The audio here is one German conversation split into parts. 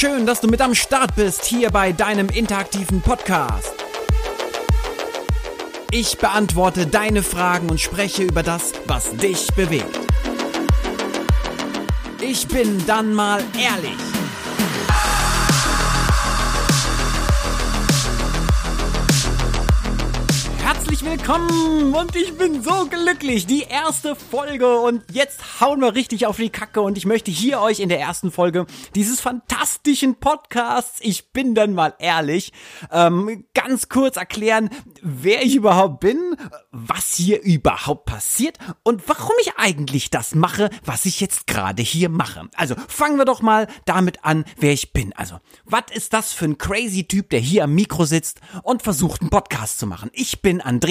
Schön, dass du mit am Start bist hier bei deinem interaktiven Podcast. Ich beantworte deine Fragen und spreche über das, was dich bewegt. Ich bin dann mal ehrlich. Herzlich willkommen und ich bin so glücklich. Die erste Folge und jetzt hauen wir richtig auf die Kacke und ich möchte hier euch in der ersten Folge dieses fantastischen Podcasts, ich bin dann mal ehrlich, ähm, ganz kurz erklären, wer ich überhaupt bin, was hier überhaupt passiert und warum ich eigentlich das mache, was ich jetzt gerade hier mache. Also fangen wir doch mal damit an, wer ich bin. Also, was ist das für ein crazy Typ, der hier am Mikro sitzt und versucht, einen Podcast zu machen? Ich bin Andreas,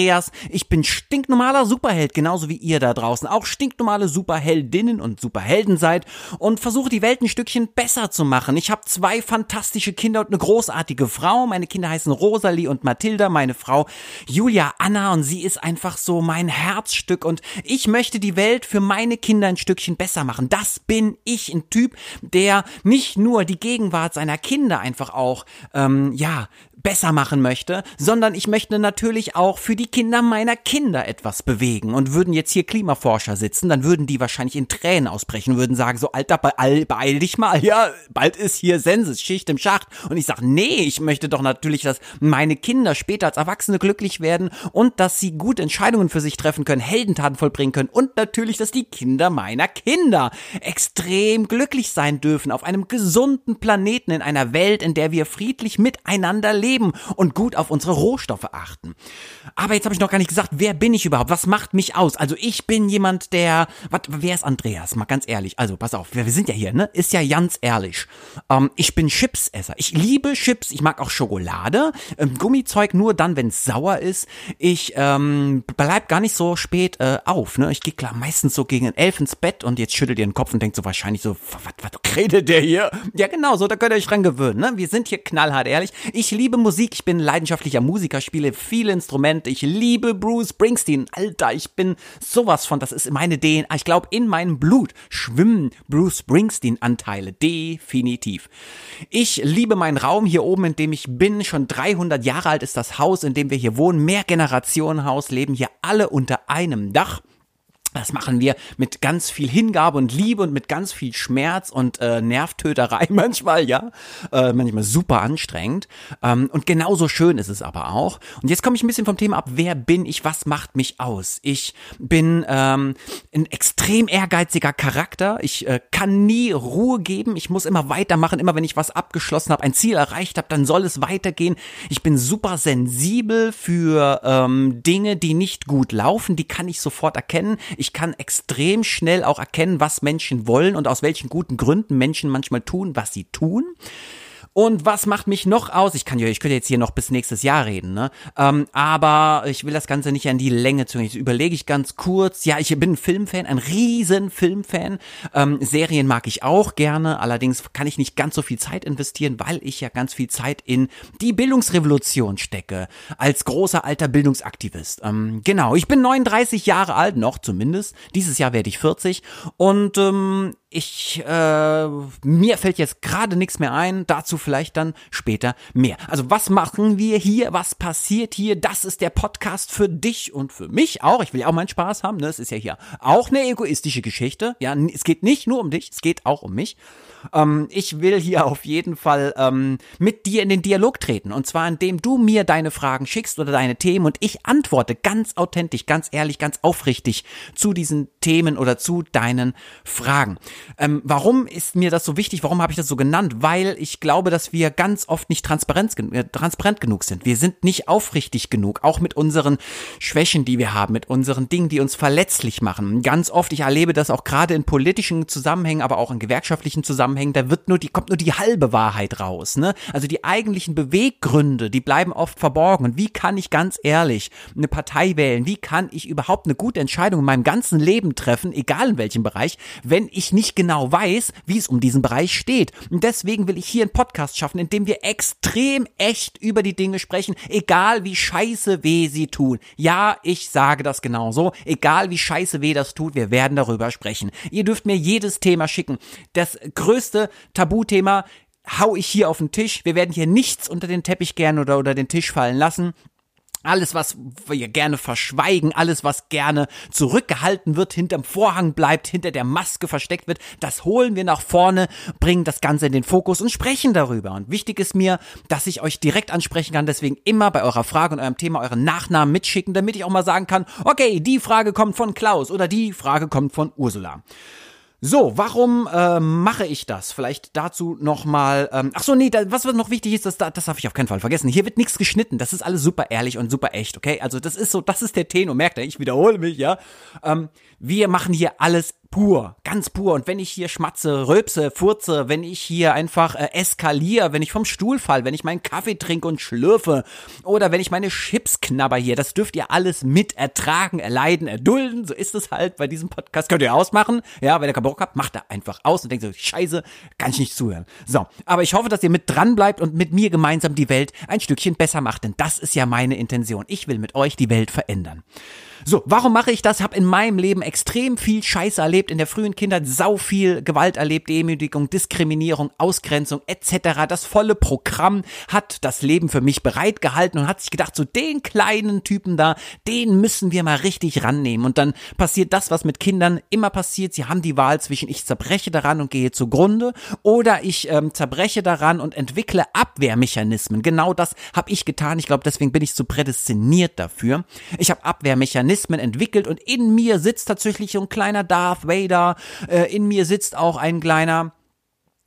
ich bin stinknormaler Superheld, genauso wie ihr da draußen auch stinknormale Superheldinnen und Superhelden seid und versuche die Welt ein Stückchen besser zu machen. Ich habe zwei fantastische Kinder und eine großartige Frau. Meine Kinder heißen Rosalie und Mathilda, meine Frau Julia Anna und sie ist einfach so mein Herzstück und ich möchte die Welt für meine Kinder ein Stückchen besser machen. Das bin ich, ein Typ, der nicht nur die Gegenwart seiner Kinder einfach auch, ähm, ja, besser machen möchte, sondern ich möchte natürlich auch für die Kinder meiner Kinder etwas bewegen. Und würden jetzt hier Klimaforscher sitzen, dann würden die wahrscheinlich in Tränen ausbrechen, würden sagen so, Alter, beeil, beeil dich mal, ja, bald ist hier Senses, Schicht im Schacht. Und ich sage, nee, ich möchte doch natürlich, dass meine Kinder später als Erwachsene glücklich werden und dass sie gute Entscheidungen für sich treffen können, Heldentaten vollbringen können und natürlich, dass die Kinder meiner Kinder extrem glücklich sein dürfen auf einem gesunden Planeten in einer Welt, in der wir friedlich miteinander leben leben und gut auf unsere Rohstoffe achten. Aber jetzt habe ich noch gar nicht gesagt, wer bin ich überhaupt? Was macht mich aus? Also ich bin jemand, der, was, wer ist Andreas? Mal ganz ehrlich. Also pass auf, wir, wir sind ja hier, ne? Ist ja ganz ehrlich. Ähm, ich bin Chipsesser. Ich liebe Chips. Ich mag auch Schokolade. Ähm, Gummizeug nur dann, wenn es sauer ist. Ich ähm, bleib gar nicht so spät äh, auf. Ne? Ich gehe klar meistens so gegen elf ins Bett und jetzt schüttelt ihr den Kopf und denkt so wahrscheinlich so, was, was redet der hier? Ja genau, so da könnt ihr euch dran gewöhnen. Ne? Wir sind hier knallhart ehrlich. Ich liebe Musik, ich bin leidenschaftlicher Musiker, spiele viele Instrumente, ich liebe Bruce Springsteen. Alter, ich bin sowas von, das ist meine DNA. Ich glaube, in meinem Blut schwimmen Bruce Springsteen-Anteile, definitiv. Ich liebe meinen Raum hier oben, in dem ich bin. Schon 300 Jahre alt ist das Haus, in dem wir hier wohnen. Mehrgenerationenhaus, leben hier alle unter einem Dach. Das machen wir mit ganz viel Hingabe und Liebe und mit ganz viel Schmerz und äh, Nervtöterei manchmal, ja. Äh, manchmal super anstrengend. Ähm, und genauso schön ist es aber auch. Und jetzt komme ich ein bisschen vom Thema ab. Wer bin ich? Was macht mich aus? Ich bin ähm, ein extrem ehrgeiziger Charakter. Ich äh, kann nie Ruhe geben. Ich muss immer weitermachen. Immer wenn ich was abgeschlossen habe, ein Ziel erreicht habe, dann soll es weitergehen. Ich bin super sensibel für ähm, Dinge, die nicht gut laufen. Die kann ich sofort erkennen ich kann extrem schnell auch erkennen, was Menschen wollen und aus welchen guten Gründen Menschen manchmal tun, was sie tun. Und was macht mich noch aus? Ich kann ja, ich könnte jetzt hier noch bis nächstes Jahr reden, ne? Ähm, aber ich will das Ganze nicht an die Länge zu. Jetzt überlege ich ganz kurz. Ja, ich bin Filmfan, ein riesen Filmfan. Ähm, Serien mag ich auch gerne. Allerdings kann ich nicht ganz so viel Zeit investieren, weil ich ja ganz viel Zeit in die Bildungsrevolution stecke. Als großer alter Bildungsaktivist. Ähm, genau, ich bin 39 Jahre alt, noch zumindest. Dieses Jahr werde ich 40. Und ähm, ich, äh, mir fällt jetzt gerade nichts mehr ein, dazu vielleicht dann später mehr. Also was machen wir hier, was passiert hier, das ist der Podcast für dich und für mich auch. Ich will ja auch meinen Spaß haben, ne? Es ist ja hier auch eine egoistische Geschichte. Ja, es geht nicht nur um dich, es geht auch um mich. Ähm, ich will hier auf jeden Fall ähm, mit dir in den Dialog treten. Und zwar indem du mir deine Fragen schickst oder deine Themen und ich antworte ganz authentisch, ganz ehrlich, ganz aufrichtig zu diesen Themen oder zu deinen Fragen. Ähm, warum ist mir das so wichtig? Warum habe ich das so genannt? Weil ich glaube, dass wir ganz oft nicht transparent, äh, transparent genug sind. Wir sind nicht aufrichtig genug, auch mit unseren Schwächen, die wir haben, mit unseren Dingen, die uns verletzlich machen. Ganz oft, ich erlebe das auch gerade in politischen Zusammenhängen, aber auch in gewerkschaftlichen Zusammenhängen, da wird nur die, kommt nur die halbe Wahrheit raus, ne? Also die eigentlichen Beweggründe, die bleiben oft verborgen. Und wie kann ich ganz ehrlich eine Partei wählen? Wie kann ich überhaupt eine gute Entscheidung in meinem ganzen Leben treffen, egal in welchem Bereich, wenn ich nicht genau weiß, wie es um diesen Bereich steht? Und deswegen will ich hier einen Podcast schaffen, in dem wir extrem echt über die Dinge sprechen, egal wie scheiße weh sie tun. Ja, ich sage das genauso. Egal wie scheiße weh das tut, wir werden darüber sprechen. Ihr dürft mir jedes Thema schicken. Das größte größte Tabuthema hau ich hier auf den Tisch. Wir werden hier nichts unter den Teppich gern oder unter den Tisch fallen lassen. Alles, was wir gerne verschweigen, alles, was gerne zurückgehalten wird, hinterm Vorhang bleibt, hinter der Maske versteckt wird, das holen wir nach vorne, bringen das Ganze in den Fokus und sprechen darüber. Und wichtig ist mir, dass ich euch direkt ansprechen kann, deswegen immer bei eurer Frage und eurem Thema euren Nachnamen mitschicken, damit ich auch mal sagen kann, okay, die Frage kommt von Klaus oder die Frage kommt von Ursula. So, warum äh, mache ich das? Vielleicht dazu nochmal. Ähm, ach so, nee, da, was noch wichtig ist, das, das darf ich auf keinen Fall vergessen. Hier wird nichts geschnitten. Das ist alles super ehrlich und super echt, okay? Also das ist so, das ist der Tenor. Merkt ihr? Ich wiederhole mich, ja. Ähm, wir machen hier alles pur, ganz pur. Und wenn ich hier schmatze, röpse, furze, wenn ich hier einfach äh, eskaliere, wenn ich vom Stuhl fall, wenn ich meinen Kaffee trinke und schlürfe oder wenn ich meine Chips knabber hier, das dürft ihr alles mit ertragen, erleiden, erdulden. So ist es halt bei diesem Podcast. Könnt ihr ausmachen. Ja, wenn ihr keinen Bock habt, macht er einfach aus und denkt so, scheiße, kann ich nicht zuhören. So, aber ich hoffe, dass ihr mit dran bleibt und mit mir gemeinsam die Welt ein Stückchen besser macht, denn das ist ja meine Intention. Ich will mit euch die Welt verändern. So, warum mache ich das? Hab in meinem Leben extrem viel Scheiße erlebt, in der frühen Kindheit sau viel Gewalt erlebt, Demütigung, Diskriminierung, Ausgrenzung etc. Das volle Programm hat das Leben für mich bereitgehalten und hat sich gedacht, so den kleinen Typen da, den müssen wir mal richtig rannehmen. Und dann passiert das, was mit Kindern immer passiert. Sie haben die Wahl zwischen ich zerbreche daran und gehe zugrunde oder ich ähm, zerbreche daran und entwickle Abwehrmechanismen. Genau das habe ich getan. Ich glaube, deswegen bin ich so prädestiniert dafür. Ich habe Abwehrmechanismen Mechanismen entwickelt und in mir sitzt tatsächlich so ein kleiner Darth Vader, äh, in mir sitzt auch ein kleiner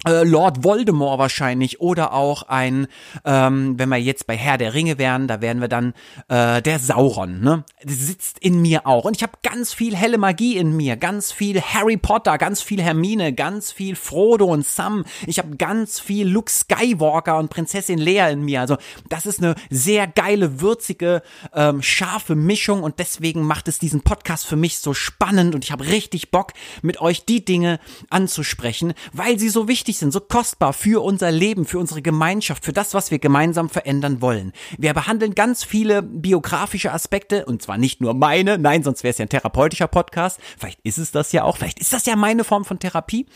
äh, Lord Voldemort wahrscheinlich oder auch ein, ähm, wenn wir jetzt bei Herr der Ringe wären, da wären wir dann äh, der Sauron, ne? Sitzt in mir auch. Und ich habe ganz viel helle Magie in mir, ganz viel Harry Potter, ganz viel Hermine, ganz viel Frodo und Sam. Ich habe ganz viel Luke Skywalker und Prinzessin Leia in mir. Also das ist eine sehr geile, würzige, ähm, scharfe Mischung und deswegen macht es diesen Podcast für mich so spannend und ich habe richtig Bock, mit euch die Dinge anzusprechen, weil sie so wichtig wichtig sind, so kostbar für unser Leben, für unsere Gemeinschaft, für das, was wir gemeinsam verändern wollen. Wir behandeln ganz viele biografische Aspekte und zwar nicht nur meine, nein, sonst wäre es ja ein therapeutischer Podcast. Vielleicht ist es das ja auch, vielleicht ist das ja meine Form von Therapie.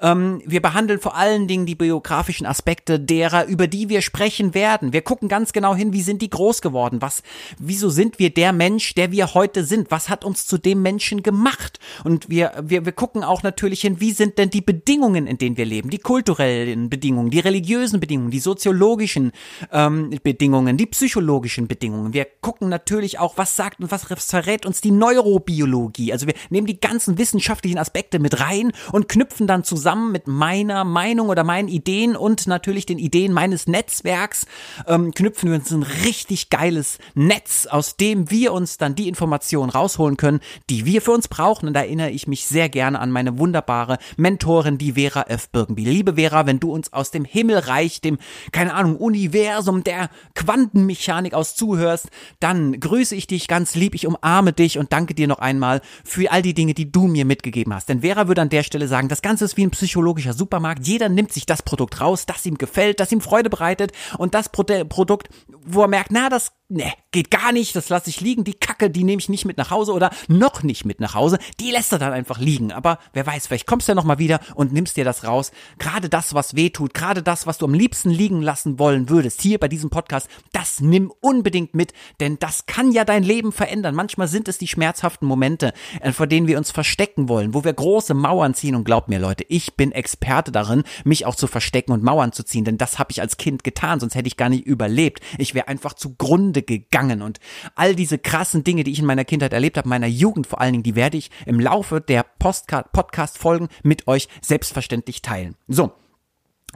Ähm, wir behandeln vor allen Dingen die biografischen Aspekte derer, über die wir sprechen werden. Wir gucken ganz genau hin, wie sind die groß geworden? Was, wieso sind wir der Mensch, der wir heute sind? Was hat uns zu dem Menschen gemacht? Und wir, wir, wir gucken auch natürlich hin, wie sind denn die Bedingungen, in denen wir leben? Die kulturellen Bedingungen, die religiösen Bedingungen, die soziologischen ähm, Bedingungen, die psychologischen Bedingungen. Wir gucken natürlich auch, was sagt und was verrät uns die Neurobiologie. Also wir nehmen die ganzen wissenschaftlichen Aspekte mit rein und knüpfen dann zusammen mit meiner Meinung oder meinen Ideen und natürlich den Ideen meines Netzwerks, ähm, knüpfen wir uns ein richtig geiles Netz, aus dem wir uns dann die Informationen rausholen können, die wir für uns brauchen. Und da erinnere ich mich sehr gerne an meine wunderbare Mentorin, die Vera F. Birkenbiel liebe Vera, wenn du uns aus dem Himmelreich, dem, keine Ahnung, Universum der Quantenmechanik aus zuhörst, dann grüße ich dich ganz lieb, ich umarme dich und danke dir noch einmal für all die Dinge, die du mir mitgegeben hast. Denn Vera würde an der Stelle sagen, das Ganze ist wie ein psychologischer Supermarkt. Jeder nimmt sich das Produkt raus, das ihm gefällt, das ihm Freude bereitet und das Pro Produkt, wo er merkt, na, das ne, geht gar nicht, das lasse ich liegen, die Kacke, die nehme ich nicht mit nach Hause oder noch nicht mit nach Hause, die lässt er dann einfach liegen. Aber wer weiß, vielleicht kommst du ja nochmal wieder und nimmst dir das raus. Gerade das, was weh tut, gerade das, was du am liebsten liegen lassen wollen würdest, hier bei diesem Podcast, das nimm unbedingt mit, denn das kann ja dein Leben verändern. Manchmal sind es die schmerzhaften Momente, äh, vor denen wir uns verstecken wollen, wo wir große Mauern ziehen und glaubt mir Leute, ich bin Experte darin, mich auch zu verstecken und Mauern zu ziehen, denn das habe ich als Kind getan, sonst hätte ich gar nicht überlebt. Ich wäre einfach zugrunde gegangen. Und all diese krassen Dinge, die ich in meiner Kindheit erlebt habe, meiner Jugend vor allen Dingen, die werde ich im Laufe der Podcast-Folgen mit euch selbstverständlich teilen. So,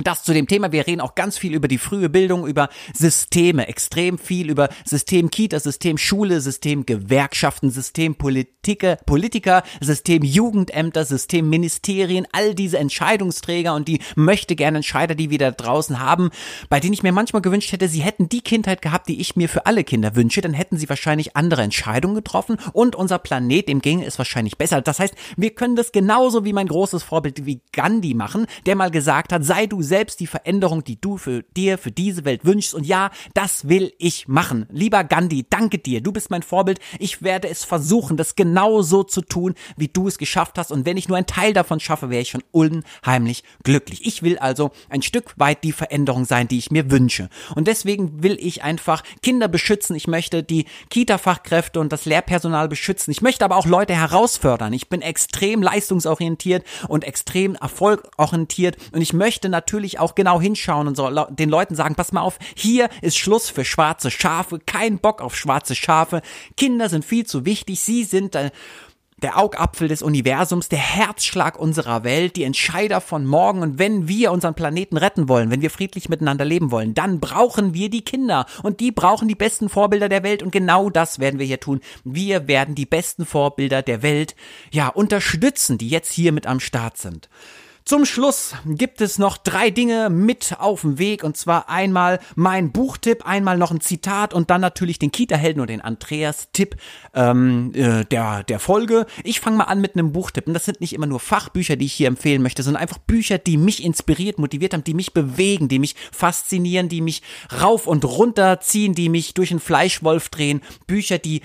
das zu dem Thema. Wir reden auch ganz viel über die frühe Bildung, über Systeme, extrem viel über System Kita, System Schule, System Gewerkschaften, System Politiker, Politiker, System Jugendämter, System Ministerien, all diese Entscheidungsträger und die möchte gerne Entscheider, die wir da draußen haben, bei denen ich mir manchmal gewünscht hätte, sie hätten die Kindheit gehabt, die ich mir für alle Kinder wünsche, dann hätten sie wahrscheinlich andere Entscheidungen getroffen und unser Planet, dem ginge es wahrscheinlich besser. Das heißt, wir können das genauso wie mein großes Vorbild wie Gandhi machen, der mal gesagt hat, sei du selbst die Veränderung, die du für dir, für diese Welt wünschst. Und ja, das will ich machen. Lieber Gandhi, danke dir. Du bist mein Vorbild. Ich werde es versuchen, das genauso zu tun, wie du es geschafft hast. Und wenn ich nur ein Teil davon schaffe, wäre ich schon unheimlich glücklich. Ich will also ein Stück weit die Veränderung sein, die ich mir wünsche. Und deswegen will ich einfach Kinder beschützen. Ich möchte die Kita-Fachkräfte und das Lehrpersonal beschützen. Ich möchte aber auch Leute herausfördern. Ich bin extrem leistungsorientiert und extrem erfolgorientiert. Und ich möchte natürlich auch genau hinschauen und so den Leuten sagen, pass mal auf, hier ist Schluss für schwarze Schafe. Kein Bock auf schwarze Schafe. Kinder sind viel zu wichtig. Sie sind äh, der Augapfel des Universums, der Herzschlag unserer Welt, die Entscheider von morgen. Und wenn wir unseren Planeten retten wollen, wenn wir friedlich miteinander leben wollen, dann brauchen wir die Kinder. Und die brauchen die besten Vorbilder der Welt. Und genau das werden wir hier tun. Wir werden die besten Vorbilder der Welt, ja, unterstützen, die jetzt hier mit am Start sind. Zum Schluss gibt es noch drei Dinge mit auf dem Weg und zwar einmal mein Buchtipp, einmal noch ein Zitat und dann natürlich den Kita-Helden und den Andreas-Tipp ähm, äh, der, der Folge. Ich fange mal an mit einem Buchtipp und das sind nicht immer nur Fachbücher, die ich hier empfehlen möchte, sondern einfach Bücher, die mich inspiriert, motiviert haben, die mich bewegen, die mich faszinieren, die mich rauf und runter ziehen, die mich durch einen Fleischwolf drehen. Bücher, die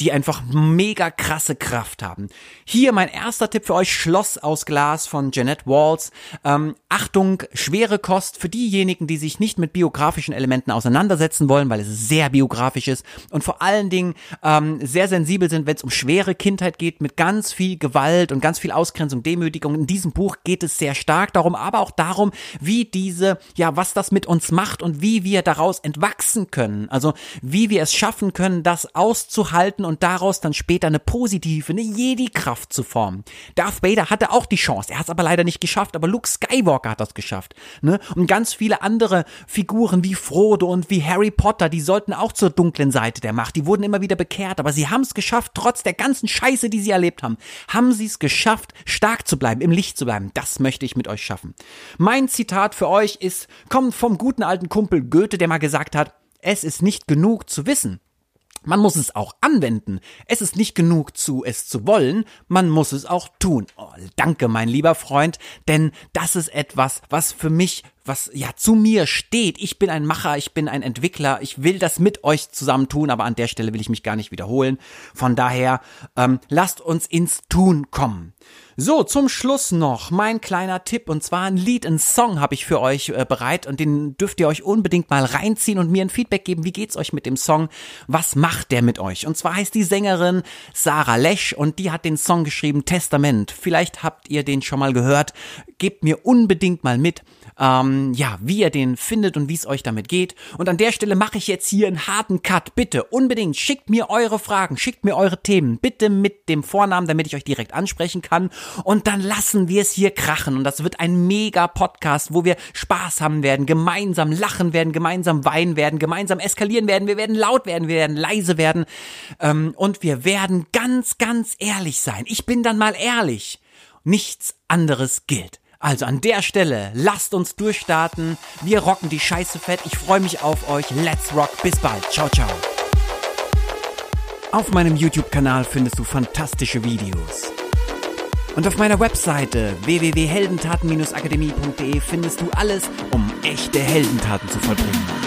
die einfach mega krasse Kraft haben. Hier mein erster Tipp für euch, Schloss aus Glas von Jeanette Walls. Ähm, Achtung, schwere Kost für diejenigen, die sich nicht mit biografischen Elementen auseinandersetzen wollen, weil es sehr biografisch ist und vor allen Dingen ähm, sehr sensibel sind, wenn es um schwere Kindheit geht, mit ganz viel Gewalt und ganz viel Ausgrenzung, Demütigung. In diesem Buch geht es sehr stark darum, aber auch darum, wie diese, ja, was das mit uns macht und wie wir daraus entwachsen können. Also wie wir es schaffen können, das auszuhalten und daraus dann später eine positive, eine Jedi-Kraft zu formen. Darth Vader hatte auch die Chance, er hat es aber leider nicht geschafft, aber Luke Skywalker hat das geschafft. Ne? Und ganz viele andere Figuren wie Frodo und wie Harry Potter, die sollten auch zur dunklen Seite der Macht. Die wurden immer wieder bekehrt, aber sie haben es geschafft, trotz der ganzen Scheiße, die sie erlebt haben, haben sie es geschafft, stark zu bleiben, im Licht zu bleiben. Das möchte ich mit euch schaffen. Mein Zitat für euch ist, kommt vom guten alten Kumpel Goethe, der mal gesagt hat, es ist nicht genug zu wissen. Man muss es auch anwenden. Es ist nicht genug zu es zu wollen, man muss es auch tun. Oh, danke, mein lieber Freund, denn das ist etwas, was für mich was ja zu mir steht. Ich bin ein Macher, ich bin ein Entwickler, ich will das mit euch zusammen tun, aber an der Stelle will ich mich gar nicht wiederholen. Von daher, ähm, lasst uns ins Tun kommen. So, zum Schluss noch mein kleiner Tipp und zwar ein Lied, ein Song habe ich für euch äh, bereit und den dürft ihr euch unbedingt mal reinziehen und mir ein Feedback geben. Wie geht's euch mit dem Song? Was macht der mit euch? Und zwar heißt die Sängerin Sarah Lesch und die hat den Song geschrieben Testament. Vielleicht habt ihr den schon mal gehört. Gebt mir unbedingt mal mit ähm, ja, wie ihr den findet und wie es euch damit geht. Und an der Stelle mache ich jetzt hier einen harten Cut. Bitte unbedingt schickt mir eure Fragen, schickt mir eure Themen, bitte mit dem Vornamen, damit ich euch direkt ansprechen kann. Und dann lassen wir es hier krachen. Und das wird ein mega Podcast, wo wir Spaß haben werden, gemeinsam lachen werden, gemeinsam weinen werden, gemeinsam eskalieren werden. Wir werden laut werden, wir werden leise werden. Ähm, und wir werden ganz, ganz ehrlich sein. Ich bin dann mal ehrlich. Nichts anderes gilt. Also an der Stelle, lasst uns durchstarten. Wir rocken die Scheiße fett. Ich freue mich auf euch. Let's rock. Bis bald. Ciao, ciao. Auf meinem YouTube-Kanal findest du fantastische Videos. Und auf meiner Webseite www.heldentaten-akademie.de findest du alles, um echte Heldentaten zu vollbringen.